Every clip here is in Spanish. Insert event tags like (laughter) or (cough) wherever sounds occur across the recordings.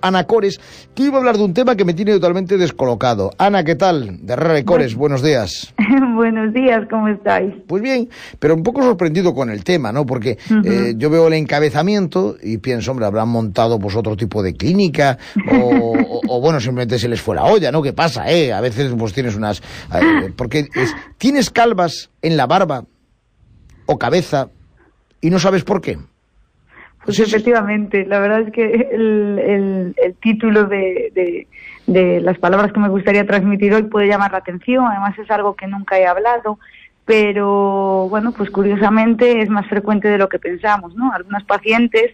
Ana Cores, que iba a hablar de un tema que me tiene totalmente descolocado. Ana, ¿qué tal? De Herrera y Cores, buenos días. (laughs) Buenos días, ¿cómo estáis? Pues bien, pero un poco sorprendido con el tema, ¿no? Porque eh, yo veo el encabezamiento y pienso, hombre, habrán montado pues otro tipo de clínica o, bueno, simplemente se les fue la olla, ¿no? ¿Qué pasa, eh? A veces pues tienes unas... Eh, (gasps) porque tienes calvas en la barba o cabeza y no sabes por qué. Pues efectivamente, la verdad es que el, el, título de, de, las palabras que me gustaría transmitir hoy puede llamar la atención, además es algo que nunca he hablado, pero bueno, pues curiosamente es más frecuente de lo que pensamos, ¿no? Algunos pacientes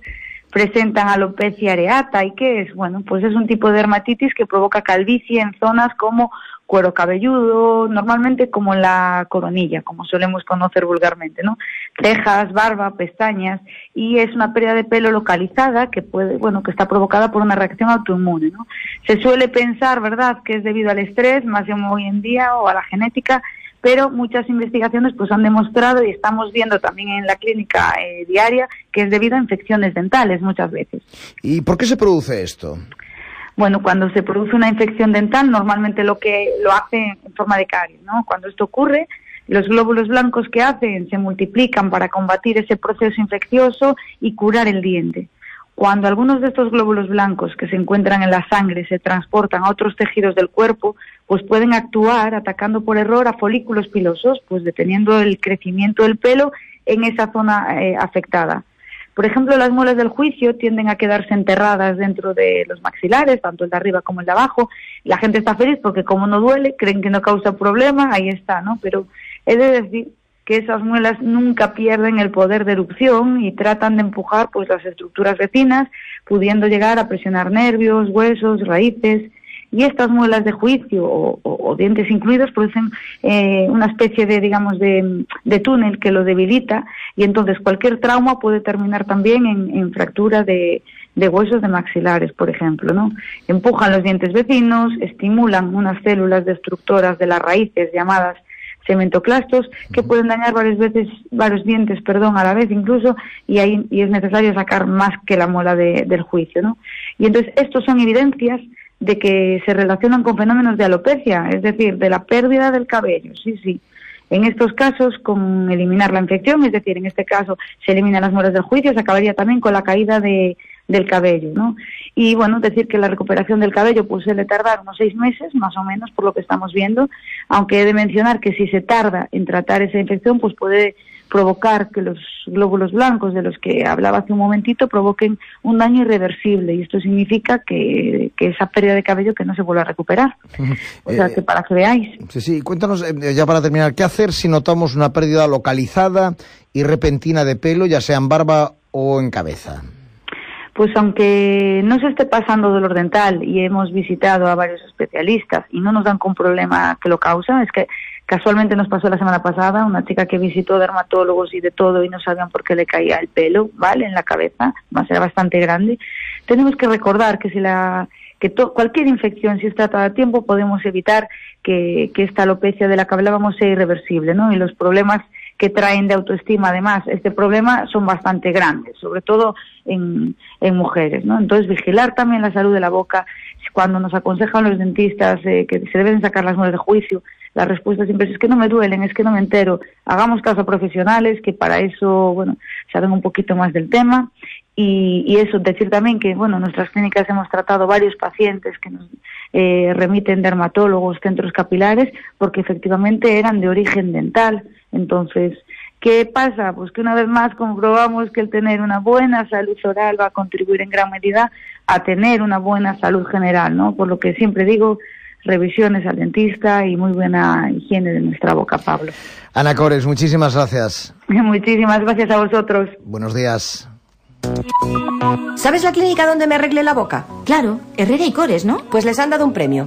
presentan alopecia areata y qué es, bueno, pues es un tipo de dermatitis que provoca calvicie en zonas como cuero cabelludo, normalmente como la coronilla, como solemos conocer vulgarmente, ¿no? Cejas, barba, pestañas y es una pérdida de pelo localizada que puede, bueno, que está provocada por una reacción autoinmune, ¿no? Se suele pensar, ¿verdad?, que es debido al estrés, más de hoy en día o a la genética, pero muchas investigaciones pues han demostrado y estamos viendo también en la clínica eh, diaria que es debido a infecciones dentales muchas veces. ¿Y por qué se produce esto? Bueno, cuando se produce una infección dental, normalmente lo que lo hace en forma de caries, ¿no? Cuando esto ocurre, los glóbulos blancos que hacen se multiplican para combatir ese proceso infeccioso y curar el diente. Cuando algunos de estos glóbulos blancos que se encuentran en la sangre se transportan a otros tejidos del cuerpo, pues pueden actuar atacando por error a folículos pilosos, pues deteniendo el crecimiento del pelo en esa zona eh, afectada. Por ejemplo, las muelas del juicio tienden a quedarse enterradas dentro de los maxilares, tanto el de arriba como el de abajo. La gente está feliz porque como no duele, creen que no causa problema, ahí está, ¿no? Pero he de decir que esas muelas nunca pierden el poder de erupción y tratan de empujar pues las estructuras vecinas, pudiendo llegar a presionar nervios, huesos, raíces y estas muelas de juicio o, dientes incluidos producen eh, una especie de, digamos, de, túnel que lo debilita y entonces cualquier trauma puede terminar también en, fractura de, huesos de maxilares, por ejemplo, ¿no? Empujan los dientes vecinos, estimulan unas células destructoras de las raíces llamadas cementoclastos que pueden dañar varias veces varios dientes perdón a la vez incluso y ahí y es necesario sacar más que la muela del juicio no y entonces estos son evidencias de que se relacionan con fenómenos de alopecia, es decir, de la pérdida del cabello, sí, sí. En estos casos, con eliminar la infección, es decir, en este caso se eliminan las muelas del juicio, se acabaría también con la caída de, del cabello, ¿no? Y bueno, decir que la recuperación del cabello pues suele tardar unos seis meses, más o menos, por lo que estamos viendo, aunque he de mencionar que si se tarda en tratar esa infección, pues puede provocar que los glóbulos blancos de los que hablaba hace un momentito provoquen un daño irreversible y esto significa que, esa pérdida de cabello que no se vuelva a recuperar. O sea, que para que veáis. Sí, sí, cuéntanos eh, ya para terminar, ¿qué hacer si notamos una pérdida localizada y repentina de pelo, ya sea en barba o en cabeza? Pues aunque no se esté pasando dolor dental y hemos visitado a varios especialistas y no nos dan con problema que lo causa, es que Casualmente nos pasó la semana pasada una chica que visitó dermatólogos y de todo y no sabían por qué le caía el pelo, ¿vale? En la cabeza, más era bastante grande. Tenemos que recordar que si la que cualquier infección, si es tratada a tiempo, podemos evitar que, que esta alopecia de la que hablábamos sea irreversible, ¿no? Y los problemas que traen de autoestima, además, este problema son bastante grandes, sobre todo en, mujeres, ¿no? Entonces, vigilar también la salud de la boca. Cuando nos aconsejan los dentistas eh, que se deben sacar las muelas de juicio, la respuesta siempre es, que no me duelen, es que no me entero. Hagamos caso a profesionales que para eso, bueno, saben un poquito más del tema. Y, eso, decir también que, bueno, en nuestras clínicas hemos tratado varios pacientes que nos eh, remiten dermatólogos, centros capilares, porque efectivamente eran de origen dental. Entonces, ¿Qué pasa? Pues que una vez más comprobamos que el tener una buena salud oral va a contribuir en gran medida a tener una buena salud general, ¿no? Por lo que siempre digo, revisiones al dentista y muy buena higiene de nuestra boca, Pablo. Ana Cores, muchísimas gracias. (laughs) Muchísimas gracias a vosotros. Buenos días. ¿Sabes la clínica donde me arreglé la boca? Claro, Herrera y Cores, ¿no? Pues les han dado un premio.